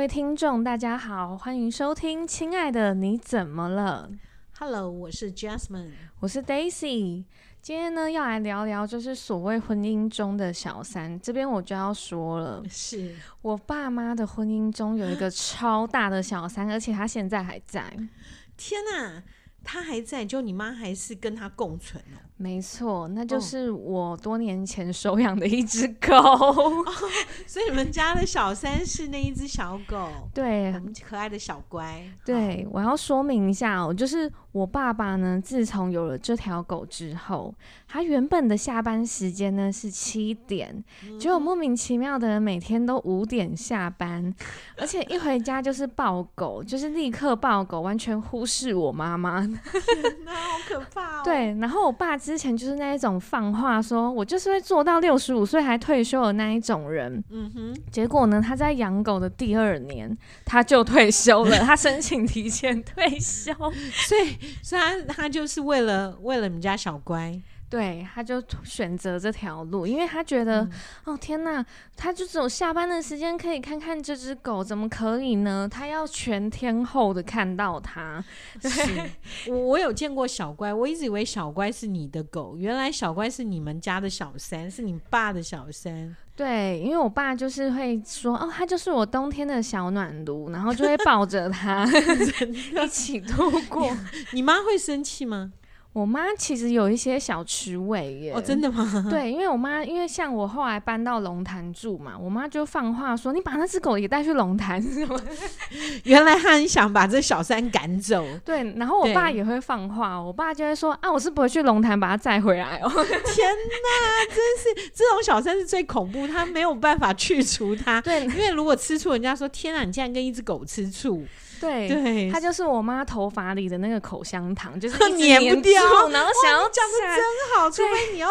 位听众，大家好，欢迎收听《亲爱的你怎么了》。Hello，我是 Jasmine，我是 Daisy。今天呢，要来聊聊就是所谓婚姻中的小三。这边我就要说了，是我爸妈的婚姻中有一个超大的小三，而且他现在还在。天哪！他还在，就你妈还是跟他共存哦？没错，那就是我多年前收养的一只狗。所以你们家的小三是那一只小狗，对，很可爱的小乖。对，我要说明一下哦，就是我爸爸呢，自从有了这条狗之后，他原本的下班时间呢是七点，结果莫名其妙的人每天都五点下班，而且一回家就是抱狗，就是立刻抱狗，完全忽视我妈妈。那好可怕哦！对，然后我爸之前就是那一种放话说，我就是会做到六十五岁还退休的那一种人。嗯哼，结果呢，他在养狗的第二年他就退休了，他申请提前退休，所以，所以他他就是为了为了你们家小乖。对，他就选择这条路，因为他觉得，嗯、哦天哪，他就只有下班的时间可以看看这只狗，怎么可以呢？他要全天候的看到它。是，我我有见过小乖，我一直以为小乖是你的狗，原来小乖是你们家的小三，是你爸的小三。对，因为我爸就是会说，哦，他就是我冬天的小暖炉，然后就会抱着他 一起度过。你妈会生气吗？我妈其实有一些小吃味耶。哦，真的吗？对，因为我妈，因为像我后来搬到龙潭住嘛，我妈就放话说：“你把那只狗也带去龙潭。” 原来她很想把这小三赶走。对，然后我爸也会放话，我爸就会说：“啊，我是不会去龙潭把它载回来哦。”天哪，真是这种小三是最恐怖，他没有办法去除它。对，因为如果吃醋，人家说：“天哪，你竟然跟一只狗吃醋。”对，对，它就是我妈头发里的那个口香糖，就是粘不掉，然后想要讲的真好，除非你要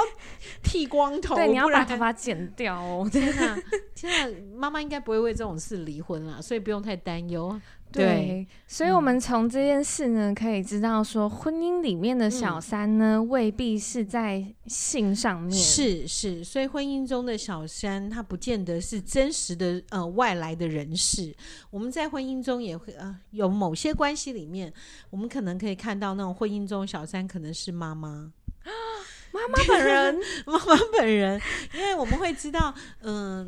剃光头，对，你要把头发剪掉哦。天哪，天哪，妈妈应该不会为这种事离婚啦，所以不用太担忧。对，对，所以，我们从这件事呢，可以知道说，婚姻里面的小三呢，嗯、未必是在性上面。是是，所以婚姻中的小三，他不见得是真实的呃外来的人士。我们在婚姻中也会呃有某些关系里面，我们可能可以看到那种婚姻中小三可能是妈妈，妈妈本人，妈妈本人，因为我们会知道，嗯、呃，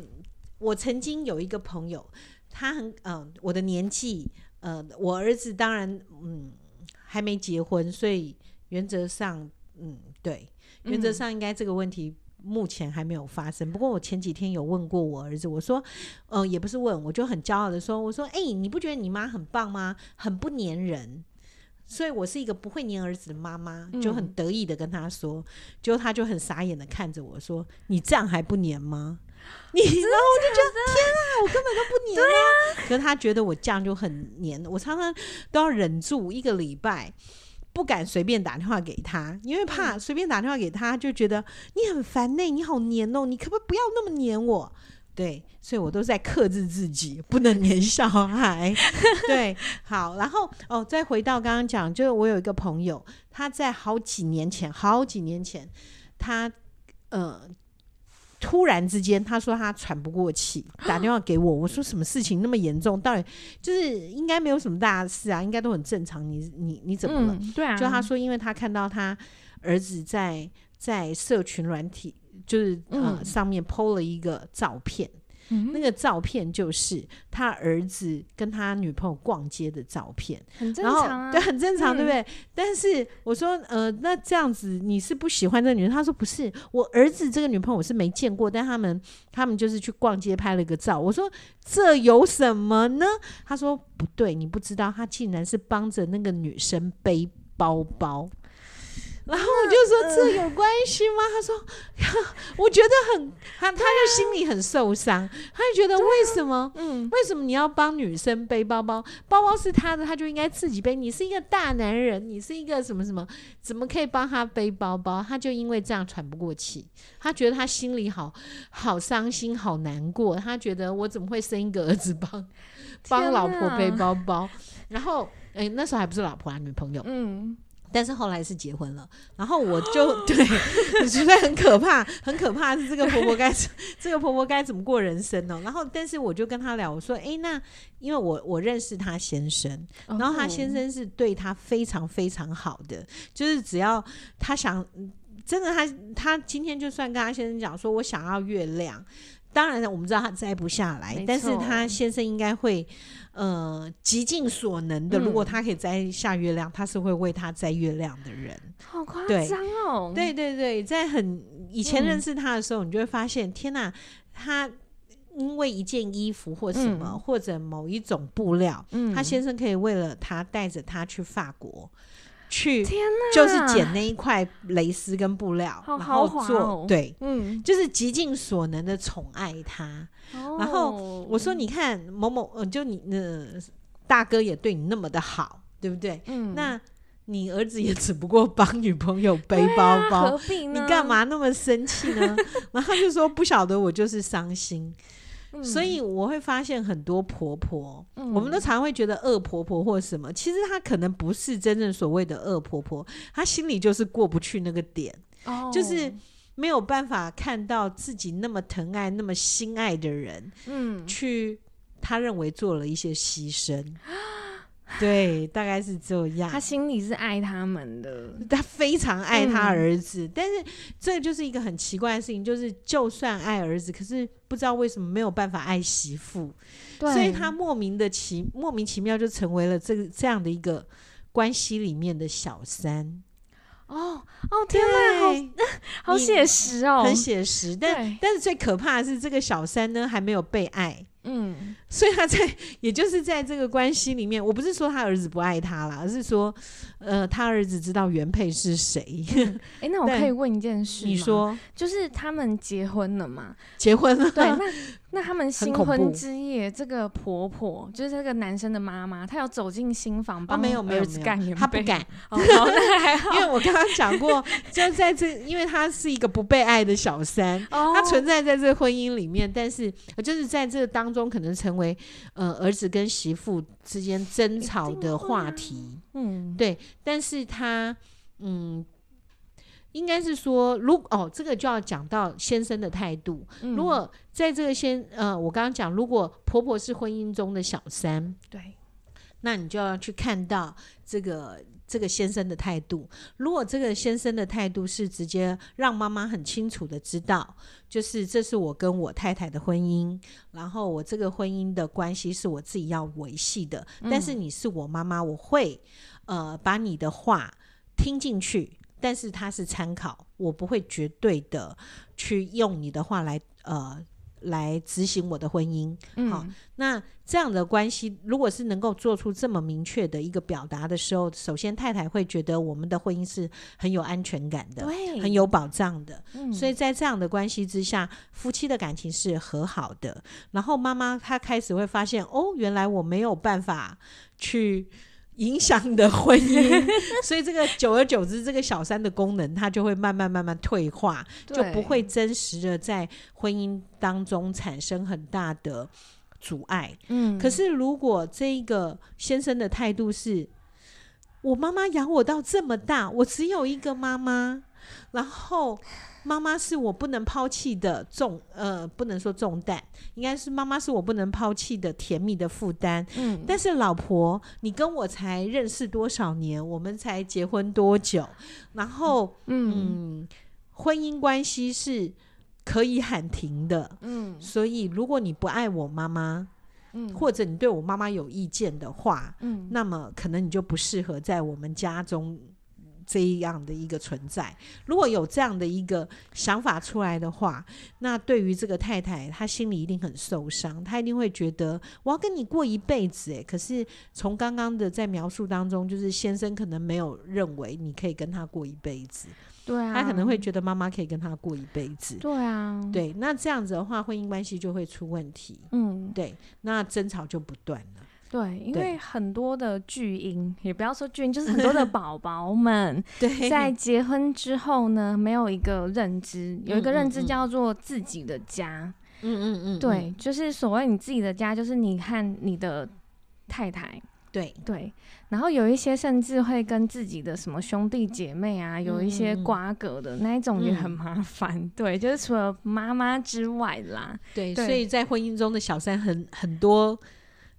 我曾经有一个朋友。他很嗯、呃，我的年纪，呃，我儿子当然嗯还没结婚，所以原则上嗯对，原则上应该这个问题目前还没有发生。嗯、不过我前几天有问过我儿子，我说，呃，也不是问，我就很骄傲的说，我说，哎、欸，你不觉得你妈很棒吗？很不粘人，所以我是一个不会粘儿子的妈妈，就很得意的跟他说，结果、嗯、他就很傻眼的看着我说，你这样还不粘吗？你然后我就觉得我根本都不黏啊！啊可是他觉得我这样就很黏，我常常都要忍住一个礼拜，不敢随便打电话给他，因为怕随便打电话给他，就觉得你很烦呢，你好黏哦，你可不可以不要那么黏我？对，所以我都在克制自己，不能黏小孩。对，好，然后哦，再回到刚刚讲，就是我有一个朋友，他在好几年前，好几年前，他呃。突然之间，他说他喘不过气，打电话给我。我说什么事情那么严重？到底就是应该没有什么大事啊，应该都很正常。你你你怎么了？嗯、对啊，就他说，因为他看到他儿子在在社群软体，就是呃、嗯、上面 PO 了一个照片。那个照片就是他儿子跟他女朋友逛街的照片，很正常啊，对，很正常，对不对？但是我说，呃，那这样子你是不喜欢这个女人？他说不是，我儿子这个女朋友我是没见过，但他们他们就是去逛街拍了个照。我说这有什么呢？他说不对，你不知道，他竟然是帮着那个女生背包包。然后我就说，这有关系吗？他说，我觉得很，他他就心里很受伤，他就觉得为什么，嗯，为什么你要帮女生背包包？包包是他的，他就应该自己背。你是一个大男人，你是一个什么什么，怎么可以帮他背包包？他就因为这样喘不过气，他觉得他心里好好伤心，好难过。他觉得我怎么会生一个儿子帮帮老婆背包包？然后，哎，那时候还不是老婆啊，女朋友，嗯。但是后来是结婚了，然后我就 对，实在很可怕，很可怕是这个婆婆该 这个婆婆该怎么过人生呢？然后，但是我就跟她聊，我说，哎，那因为我我认识她先生，然后她先生是对她非常非常好的，就是只要她想，真的他他今天就算跟他先生讲说我想要月亮。当然了，我们知道他摘不下来，但是他先生应该会，呃，极尽所能的。嗯、如果他可以摘下月亮，他是会为他摘月亮的人。好夸张哦！对对对，在很以前认识他的时候，嗯、你就会发现，天哪，他因为一件衣服或什么，嗯、或者某一种布料，嗯、他先生可以为了他带着他去法国。去，天哪，就是捡那一块蕾丝跟布料，好然后做，哦、对，嗯，就是极尽所能的宠爱他。哦、然后我说，你看某某，呃，就你那、呃、大哥也对你那么的好，对不对？嗯，那你儿子也只不过帮女朋友背包包？你干嘛那么生气呢？然后他就说不晓得，我就是伤心。所以我会发现很多婆婆，嗯、我们都常会觉得恶婆婆或什么，其实她可能不是真正所谓的恶婆婆，她心里就是过不去那个点，哦、就是没有办法看到自己那么疼爱、那么心爱的人，嗯，去她认为做了一些牺牲。对，大概是这样。他心里是爱他们的，他非常爱他儿子。嗯、但是这就是一个很奇怪的事情，就是就算爱儿子，可是不知道为什么没有办法爱媳妇，所以他莫名的奇莫名其妙就成为了这个这样的一个关系里面的小三。哦哦，天哪，对好好写实哦，很写实。但但是最可怕的是，这个小三呢还没有被爱。所以他在，也就是在这个关系里面，我不是说他儿子不爱他了，而是说，呃，他儿子知道原配是谁。哎、那我可以问一件事吗？你说，就是他们结婚了吗？结婚了。对，那那他们新婚之夜，这个婆婆就是这个男生的妈妈，她有走进新房帮儿子干原配？她不敢。哦，那还好。因为我刚刚讲过，就在这，因为她是一个不被爱的小三，她、哦、存在在这婚姻里面，但是就是在这当。中可能成为呃儿子跟媳妇之间争吵的话题，嗯，对，但是他嗯，应该是说，如哦，这个就要讲到先生的态度。嗯、如果在这个先呃，我刚刚讲，如果婆婆是婚姻中的小三，对，那你就要去看到这个。这个先生的态度，如果这个先生的态度是直接让妈妈很清楚的知道，就是这是我跟我太太的婚姻，然后我这个婚姻的关系是我自己要维系的，嗯、但是你是我妈妈，我会呃把你的话听进去，但是它是参考，我不会绝对的去用你的话来呃。来执行我的婚姻，嗯、好，那这样的关系，如果是能够做出这么明确的一个表达的时候，首先太太会觉得我们的婚姻是很有安全感的，对很有保障的，嗯、所以在这样的关系之下，夫妻的感情是和好的。然后妈妈她开始会发现，哦，原来我没有办法去。影响你的婚姻，所以这个久而久之，这个小三的功能它就会慢慢慢慢退化，就不会真实的在婚姻当中产生很大的阻碍。嗯，可是如果这个先生的态度是，我妈妈养我到这么大，我只有一个妈妈，然后。妈妈是我不能抛弃的重，呃，不能说重担，应该是妈妈是我不能抛弃的甜蜜的负担。嗯，但是老婆，你跟我才认识多少年？我们才结婚多久？然后，嗯，嗯，婚姻关系是可以喊停的。嗯，所以如果你不爱我妈妈，嗯，或者你对我妈妈有意见的话，嗯，那么可能你就不适合在我们家中。这样的一个存在，如果有这样的一个想法出来的话，那对于这个太太，她心里一定很受伤，她一定会觉得我要跟你过一辈子。诶，可是从刚刚的在描述当中，就是先生可能没有认为你可以跟他过一辈子，对啊，他可能会觉得妈妈可以跟他过一辈子，对啊，对，那这样子的话，婚姻关系就会出问题，嗯，对，那争吵就不断了。对，因为很多的巨婴，也不要说巨婴，就是很多的 宝宝们，在结婚之后呢，没有一个认知，有一个认知叫做自己的家。嗯嗯嗯，对，就是所谓你自己的家，就是你和你的太太。对。对，然后有一些甚至会跟自己的什么兄弟姐妹啊，有一些瓜葛的、嗯、那一种也很麻烦。嗯、对，就是除了妈妈之外啦，对，对。所以在婚姻中的小三很很多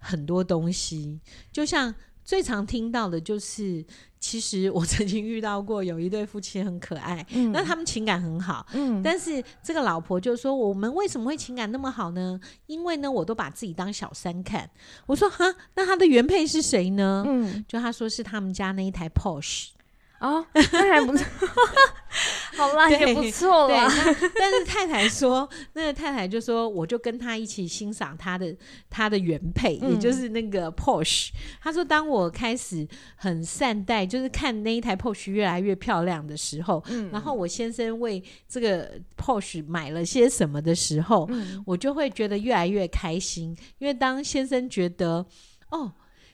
很多东西，就像最常听到的就是。其实我曾经遇到过有一对夫妻很可爱，嗯、那他们情感很好，嗯、但是这个老婆就说：“我们为什么会情感那么好呢？因为呢，我都把自己当小三看。”我说：“哈，那他的原配是谁呢？”嗯，就他说是他们家那一台 Porsche。哦，那还不错，好啦，也不错啦。但是太太说，那个太太就说，我就跟他一起欣赏他的他的原配，嗯、也就是那个 Porsche。他说，当我开始很善待，就是看那一台 Porsche 越来越漂亮的时候，嗯、然后我先生为这个 Porsche 买了些什么的时候，嗯、我就会觉得越来越开心，因为当先生觉得，哦。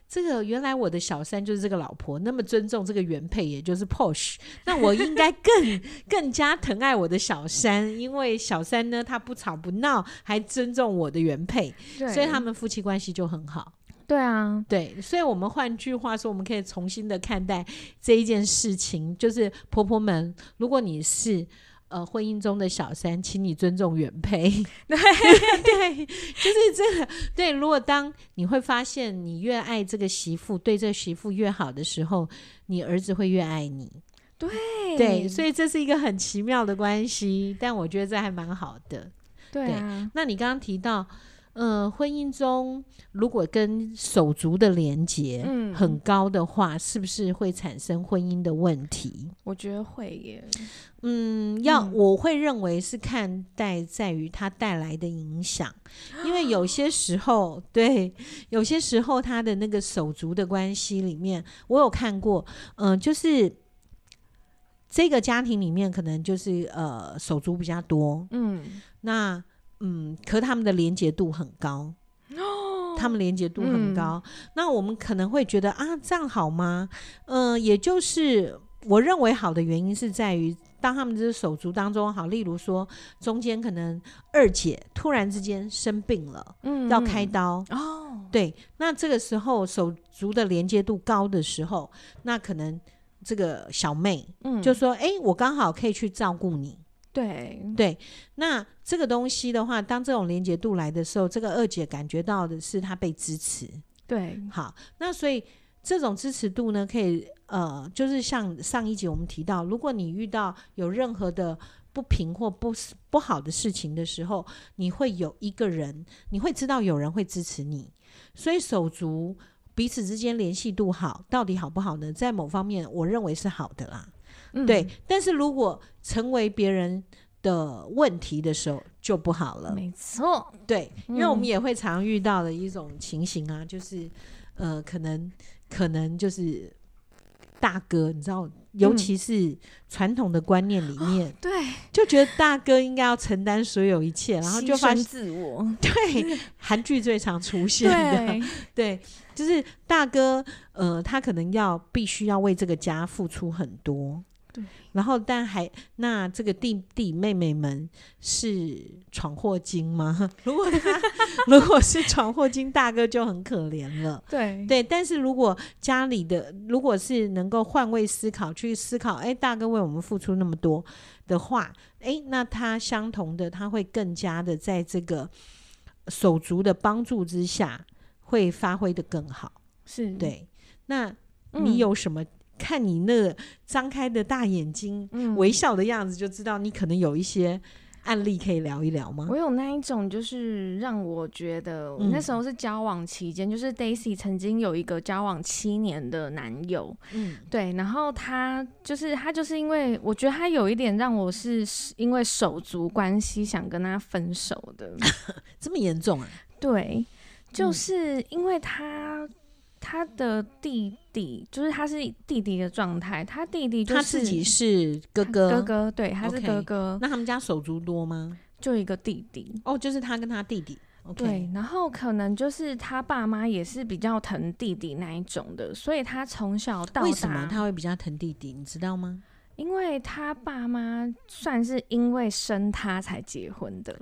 这个原来我的小三就是这个老婆，那么尊重这个原配，也就是 Porsche，那我应该更更加疼爱我的小三，因为小三呢，他不吵不闹，还尊重我的原配，所以他们夫妻关系就很好。对啊，对，所以我们换句话说，我们可以重新的看待这一件事情，就是婆婆们，如果你是。呃，婚姻中的小三，请你尊重原配。对 对，就是这个。对，如果当你会发现，你越爱这个媳妇，对这个媳妇越好的时候，你儿子会越爱你。对对，所以这是一个很奇妙的关系，但我觉得这还蛮好的。对啊，对，那你刚刚提到。嗯、呃，婚姻中如果跟手足的连结很高的话，嗯、是不是会产生婚姻的问题？我觉得会耶。嗯，要、嗯、我会认为是看待在于它带来的影响，因为有些时候，对，有些时候他的那个手足的关系里面，我有看过，嗯、呃，就是这个家庭里面可能就是呃手足比较多，嗯，那。嗯，可他们的连结度很高，哦、他们连结度很高。嗯、那我们可能会觉得啊，这样好吗？嗯、呃，也就是我认为好的原因是在于，当他们这手足当中，好，例如说中间可能二姐突然之间生病了，嗯，要开刀哦，对，那这个时候手足的连接度高的时候，那可能这个小妹，嗯，就说，哎、欸，我刚好可以去照顾你。对对，那这个东西的话，当这种连接度来的时候，这个二姐感觉到的是她被支持。对，好，那所以这种支持度呢，可以呃，就是像上一集我们提到，如果你遇到有任何的不平或不不好的事情的时候，你会有一个人，你会知道有人会支持你。所以手足彼此之间联系度好，到底好不好呢？在某方面，我认为是好的啦。嗯、对，但是如果成为别人的问题的时候就不好了。没错，对，因为我们也会常遇到的一种情形啊，嗯、就是呃，可能可能就是大哥，你知道，尤其是传统的观念里面，嗯、对，就觉得大哥应该要承担所有一切，然后就发现自我。对，韩剧最常出现的，对，对，就是大哥，呃，他可能要必须要为这个家付出很多。对，然后但还那这个弟弟妹妹们是闯祸精吗？如果他 如果是闯祸精，大哥就很可怜了。对对，但是如果家里的如果是能够换位思考，去思考，哎，大哥为我们付出那么多的话，哎，那他相同的，他会更加的在这个手足的帮助之下，会发挥的更好。是对，那你有什么？嗯看你那张开的大眼睛，嗯、微笑的样子，就知道你可能有一些案例可以聊一聊吗？我有那一种，就是让我觉得，我那时候是交往期间，嗯、就是 Daisy 曾经有一个交往七年的男友，嗯，对，然后他就是他就是因为我觉得他有一点让我是因为手足关系想跟他分手的，这么严重啊？对，就是因为他。他的弟弟就是他是弟弟的状态，他弟弟就是他自己是哥哥，哥哥对，他是哥哥。Okay, 那他们家手足多吗？就一个弟弟哦，就是他跟他弟弟。Okay. 对，然后可能就是他爸妈也是比较疼弟弟那一种的，所以他从小到大为什么他会比较疼弟弟？你知道吗？因为他爸妈算是因为生他才结婚的。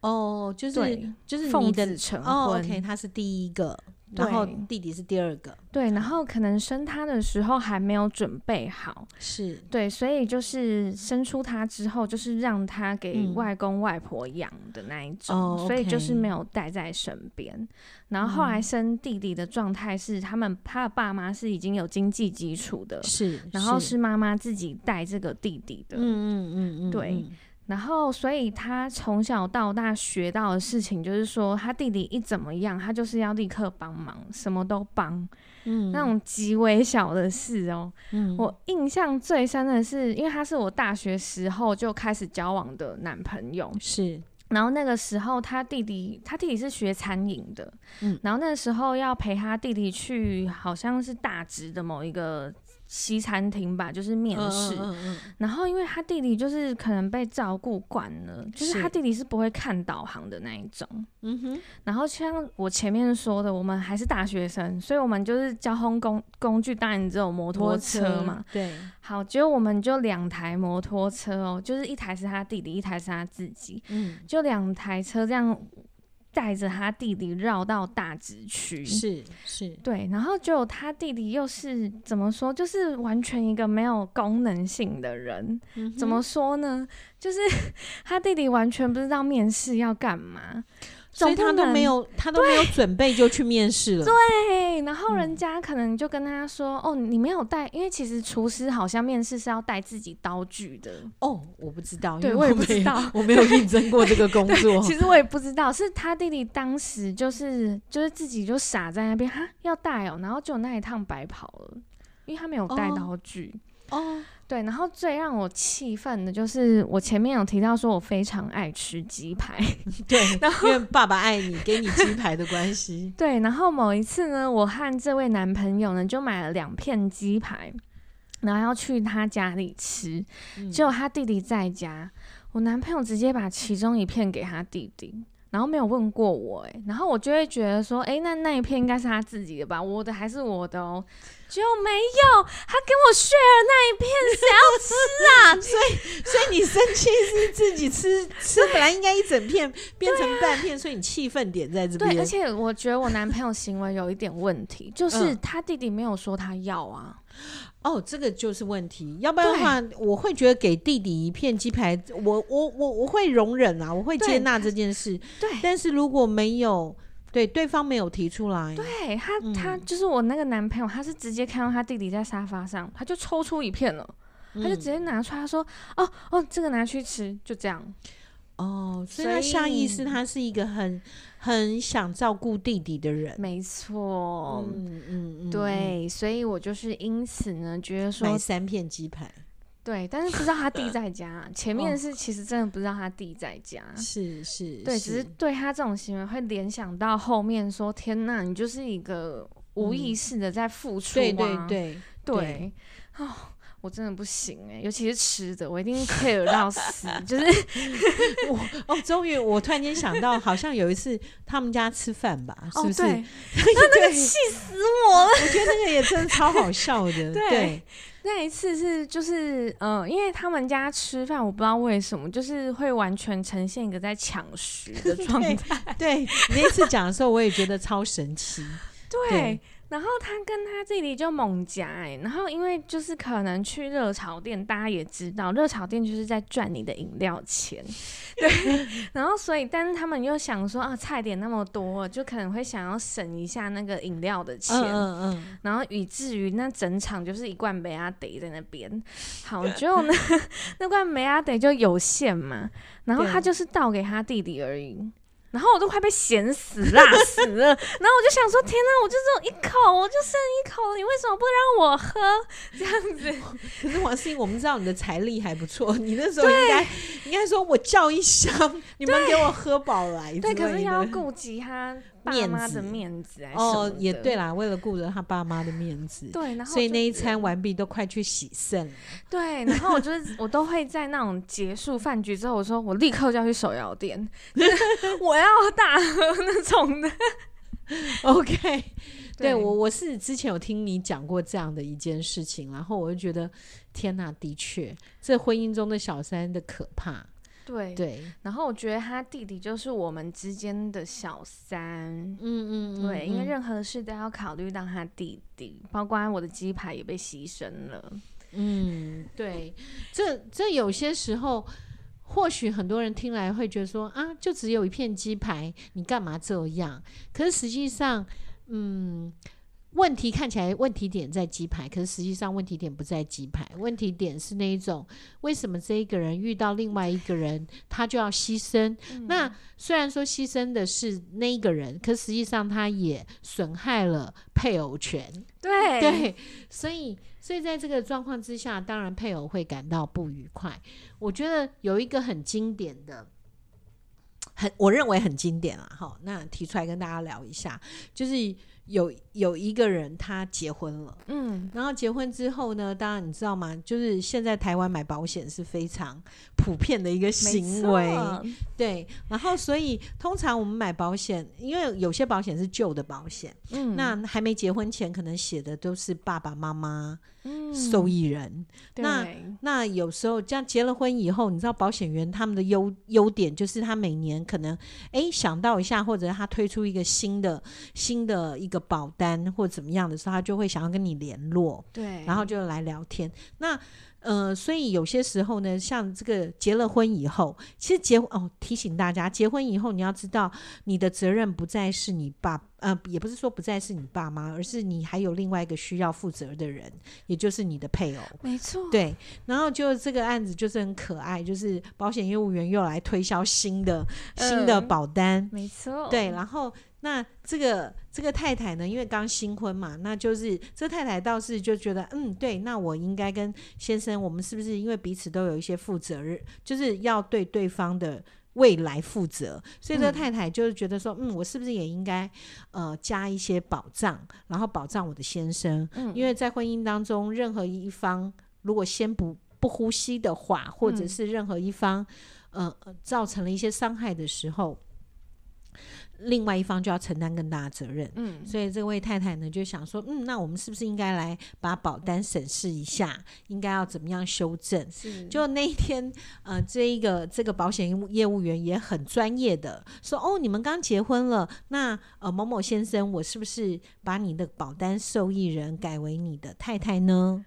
哦，就是对就是奉子成婚。哦，OK，他是第一个。然后弟弟是第二个，对，然后可能生他的时候还没有准备好，是。对，所以就是生出他之后，就是让他给外公外婆养的那一种，嗯、所以就是没有带在身边。然后后来生弟弟的状态是，他们他的爸妈是已经有经济基础的，是，然后是。妈妈自己带这个弟弟的，嗯嗯嗯嗯，对。然后，所以他从小到大学到的事情，就是说他弟弟一怎么样，他就是要立刻帮忙，什么都帮，嗯，那种极微小的事哦。嗯，我印象最深的是，因为他是我大学时候就开始交往的男朋友，是。然后那个时候他弟弟，他弟弟是学餐饮的，嗯，然后那时候要陪他弟弟去，好像是大直的某一个。西餐厅吧，就是面试，嗯嗯嗯，然后因为他弟弟就是可能被照顾惯了，就是他弟弟是不会看导航的那一种，嗯哼。然后像我前面说的，我们还是大学生，所以我们就是交通工工具当然只有摩托车嘛，对。好，结果我们就两台摩托车哦，就是一台是他弟弟，一台是他自己，嗯，就两台车这样。带着他弟弟绕到大直区，是是，对，然后就他弟弟又是怎么说，就是完全一个没有功能性的人，嗯、怎么说呢？就是 他弟弟完全不知道面试要干嘛。所以他都没有，他都没有准备就去面试了。对，然后人家可能就跟他说：“嗯、哦，你没有带，因为其实厨师好像面试是要带自己刀具的。”哦，我不知道，对我，我也不知道，我没有应征过这个工 作。其实我也不知道，是他弟弟当时就是就是自己就傻在那边哈要带哦，然后就那一趟白跑了，因为他没有带刀具。哦。哦对，然后最让我气愤的就是，我前面有提到说我非常爱吃鸡排，对，然后因为爸爸爱你，给你鸡排的关系。对，然后某一次呢，我和这位男朋友呢就买了两片鸡排，然后要去他家里吃，嗯、结果他弟弟在家，我男朋友直接把其中一片给他弟弟。然后没有问过我哎，然后我就会觉得说，哎，那那一片应该是他自己的吧？我的还是我的哦？就没有，他跟我 share 那一片，谁要吃啊？所以，所以你生气是自己吃吃，本来应该一整片变成半片，所以你气愤点在这边。对，而且我觉得我男朋友行为有一点问题，就是他弟弟没有说他要啊。哦，这个就是问题。要不然的话，我会觉得给弟弟一片鸡排，我我我我会容忍啊，我会接纳这件事。对，但是如果没有对对方没有提出来，对他、嗯、他就是我那个男朋友，他是直接看到他弟弟在沙发上，他就抽出一片了，嗯、他就直接拿出来，他说：“哦哦，这个拿去吃。”就这样。哦，所以他下意识他是一个很。很想照顾弟弟的人，没错，嗯嗯嗯，对，所以我就是因此呢，觉得说买三片鸡排，对，但是不知道他弟在家，前面是其实真的不知道他弟在家，是是，对，只是对他这种行为会联想到后面说，天呐，你就是一个无意识的在付出，对对对。对，哦。我真的不行哎、欸，尤其是吃的，我一定 care 到死。就是 我哦，终于我突然间想到，好像有一次他们家吃饭吧，是不是？哦、那那个气死我了！我觉得那个也真的超好笑的。对，对那一次是就是嗯、呃，因为他们家吃饭，我不知道为什么，就是会完全呈现一个在抢食的状态。对，你那次讲的时候，我也觉得超神奇。对。对然后他跟他弟弟就猛夹哎，然后因为就是可能去热炒店，大家也知道，热炒店就是在赚你的饮料钱，对。然后所以，但是他们又想说啊，菜点那么多，就可能会想要省一下那个饮料的钱，嗯嗯。然后以至于那整场就是一罐梅阿德在那边，好，就那那罐梅阿德就有限嘛，然后他就是倒给他弟弟而已。然后我都快被咸死、辣 死了，然后我就想说：天哪，我就只有一口，我就剩一口了，你为什么不让我喝？这样子。可是王思颖，我们知道你的财力还不错，你那时候应该应该说，我叫一箱，你们给我喝饱来。对，可是要顾及他。爸妈的面子哦，也对啦，为了顾着他爸妈的面子，对，然后所以那一餐完毕都快去洗肾了。对，然后我就是我都会在那种结束饭局之后，我说我立刻就要去手摇店，我要大喝那种的。OK，对，对我我是之前有听你讲过这样的一件事情，然后我就觉得天哪，的确，这婚姻中的小三的可怕。对对。然后我觉得他弟弟就是我们之间的小三，嗯嗯，嗯，对，因为任何事都要考虑到他弟弟，包括我的鸡排也被牺牲了。嗯，对，这这有些时候，或许很多人听来会觉得说啊，就只有一片鸡排，你干嘛这样？可是实际上，嗯。问题看起来问题点在鸡排，可是实际上问题点不在鸡排，问题点是那一种为什么这一个人遇到另外一个人，他就要牺牲？嗯、那虽然说牺牲的是那一个人，可实际上他也损害了配偶权。对对，所以所以在这个状况之下，当然配偶会感到不愉快。我觉得有一个很经典的，很我认为很经典啊，好，那提出来跟大家聊一下，就是。有有一个人他结婚了，嗯，然后结婚之后呢，当然你知道吗？就是现在台湾买保险是非常普遍的一个行为，对。然后所以通常我们买保险，因为有些保险是旧的保险，嗯，那还没结婚前可能写的都是爸爸妈妈。受益人，嗯、那那有时候这样结了婚以后，你知道保险员他们的优优点就是他每年可能哎想到一下，或者他推出一个新的新的一个保单或怎么样的时候，他就会想要跟你联络，对，然后就来聊天。那呃，所以有些时候呢，像这个结了婚以后，其实结婚哦，提醒大家，结婚以后你要知道，你的责任不再是你爸，呃，也不是说不再是你爸妈，而是你还有另外一个需要负责的人，也就是你的配偶。没错，对。然后就这个案子就是很可爱，就是保险业务员又来推销新的、呃、新的保单。没错，对，然后。那这个这个太太呢，因为刚新婚嘛，那就是这太太倒是就觉得，嗯，对，那我应该跟先生，我们是不是因为彼此都有一些负责任，就是要对对方的未来负责，所以这太太就是觉得说，嗯，我是不是也应该呃加一些保障，然后保障我的先生，嗯，因为在婚姻当中，任何一方如果先不不呼吸的话，或者是任何一方呃造成了一些伤害的时候。另外一方就要承担更大的责任，嗯，所以这位太太呢就想说，嗯，那我们是不是应该来把保单审视一下，应该要怎么样修正？是，就那一天，呃，这一个这个保险业务员也很专业的说，哦，你们刚结婚了，那呃某某先生，我是不是把你的保单受益人改为你的太太呢？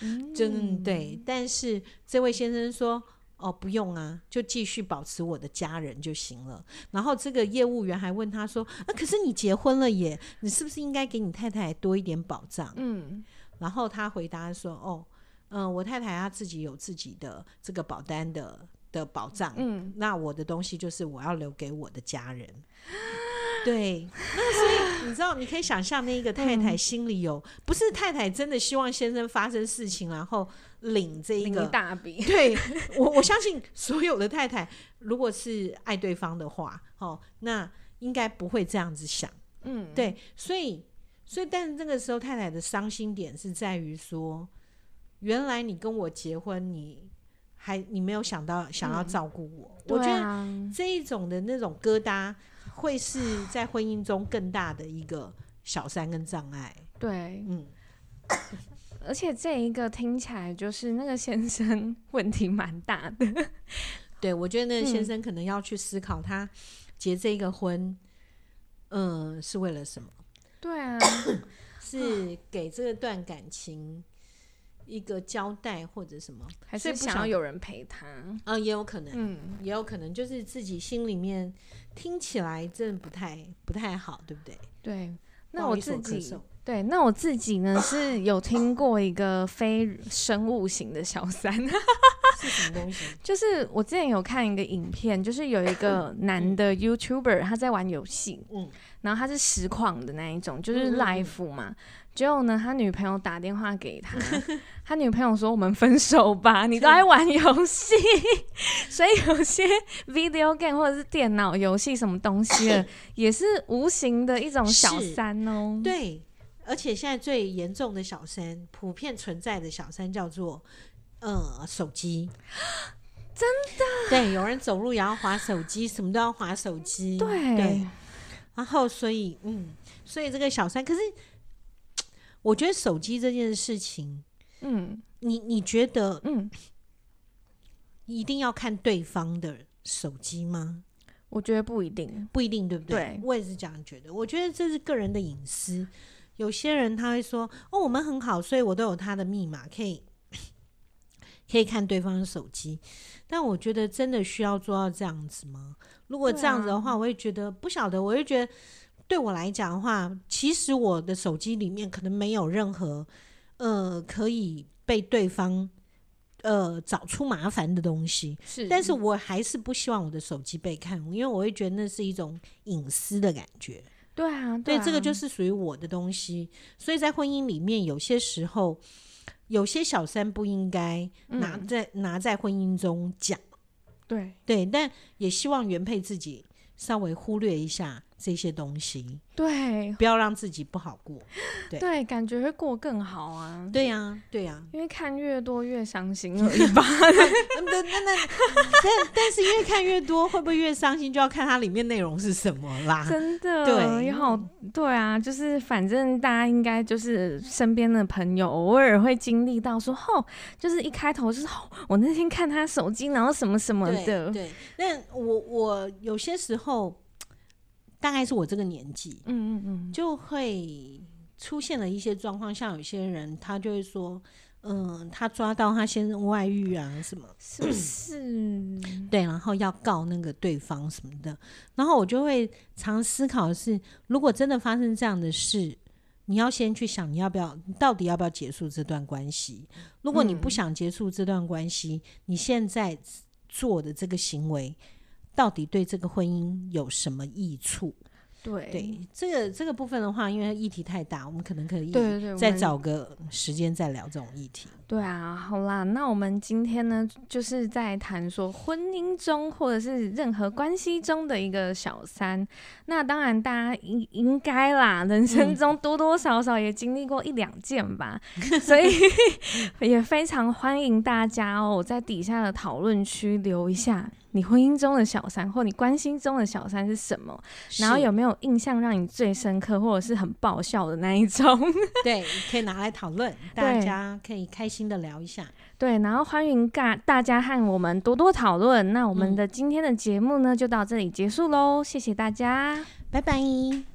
嗯，真对，但是这位先生说。哦，不用啊，就继续保持我的家人就行了。然后这个业务员还问他说：“啊，可是你结婚了耶，你是不是应该给你太太多一点保障？”嗯，然后他回答说：“哦，嗯、呃，我太太她自己有自己的这个保单的的保障，嗯，那我的东西就是我要留给我的家人。”对，那所以你知道，你可以想象那一个太太心里有，不是太太真的希望先生发生事情，然后领这一个大笔。对我，我相信所有的太太，如果是爱对方的话，哦，那应该不会这样子想。嗯，对，所以，所以，但是这个时候太太的伤心点是在于说，原来你跟我结婚，你还你没有想到想要照顾我，嗯，我觉得这一种的那种疙瘩。会是在婚姻中更大的一个小三跟障碍。对，嗯，而且这一个听起来就是那个先生 问题蛮大的。对，我觉得那个先生可能要去思考，他结这个婚，嗯，呃、是为了什么？对啊，是给这段感情一个交代或者什么？还是想要有人陪他？嗯，也有可能，嗯，也有可能就是自己心里面。听起来真的不太不太好，对不对？对，那我自己对，那我自己呢是有听过一个非生物型的小三，是什么东西？就是我之前有看一个影片，就是有一个男的 YouTuber 他在玩游戏，嗯，然后他是实况的那一种，就是 live 嘛。嗯结果呢，他女朋友打电话给他，他女朋友说：“我们分手吧，你都爱玩游戏。”所以有些 video game 或者是电脑游戏什么东西的，也是无形的一种小三哦。对，而且现在最严重的小三，普遍存在的小三叫做呃手机，真的。对，有人走路也要划手机，什么都要划手机。对，对。然后，所以嗯，所以这个小三可是。我觉得手机这件事情，嗯，你你觉得，嗯，一定要看对方的手机吗？我觉得不一定，不一定，对不对？对，我也是这样觉得。我觉得这是个人的隐私。有些人他会说：“哦，我们很好，所以我都有他的密码，可以可以看对方的手机。”但我觉得真的需要做到这样子吗？如果这样子的话，我会觉得不晓得。我会觉得对我来讲的话，其实我的手机里面可能没有任何呃可以被对方。呃，找出麻烦的东西是，但是我还是不希望我的手机被看，因为我会觉得那是一种隐私的感觉。对啊，对啊，对，这个就是属于我的东西。所以在婚姻里面，有些时候有些小三不应该拿在、嗯、拿在婚姻中讲。对对，但也希望原配自己稍微忽略一下这些东西。对，不要让自己不好过。对，对感觉会过更好啊。对呀、啊，对呀、啊，因为看越多越伤心而已吧。那那那，但但是越看越多，会不会越伤心？就要看它里面内容是什么啦。真的，对，也好，对啊，就是反正大家应该就是身边的朋友偶尔会经历到说，哦，就是一开头就是哦，我那天看他手机，然后什么什么的。对，那我我有些时候。大概是我这个年纪，嗯嗯嗯，就会出现了一些状况，像有些人他就会说，嗯、呃，他抓到他先生外遇啊什么，是不是？对，然后要告那个对方什么的，然后我就会常思考的是，如果真的发生这样的事，你要先去想，你要不要，你到底要不要结束这段关系？如果你不想结束这段关系，嗯，你现在做的这个行为。到底对这个婚姻有什么益处？对对，这个这个部分的话，因为议题太大，我们可能可以再找个时间再聊这种议题。对啊，好啦，那我们今天呢，就是在谈说婚姻中或者是任何关系中的一个小三。那当然，大家应应该啦，人生中多多少少也经历过一两件吧，嗯、所以 也非常欢迎大家哦，在底下的讨论区留一下。你婚姻中的小三，或你关心中的小三是什么？然后有没有印象让你最深刻，或者是很爆笑的那一种？对，可以拿来讨论，大家可以开心的聊一下。对，然后欢迎大大家和我们多多讨论。那我们的今天的节目呢，就到这里结束喽，谢谢大家，拜拜。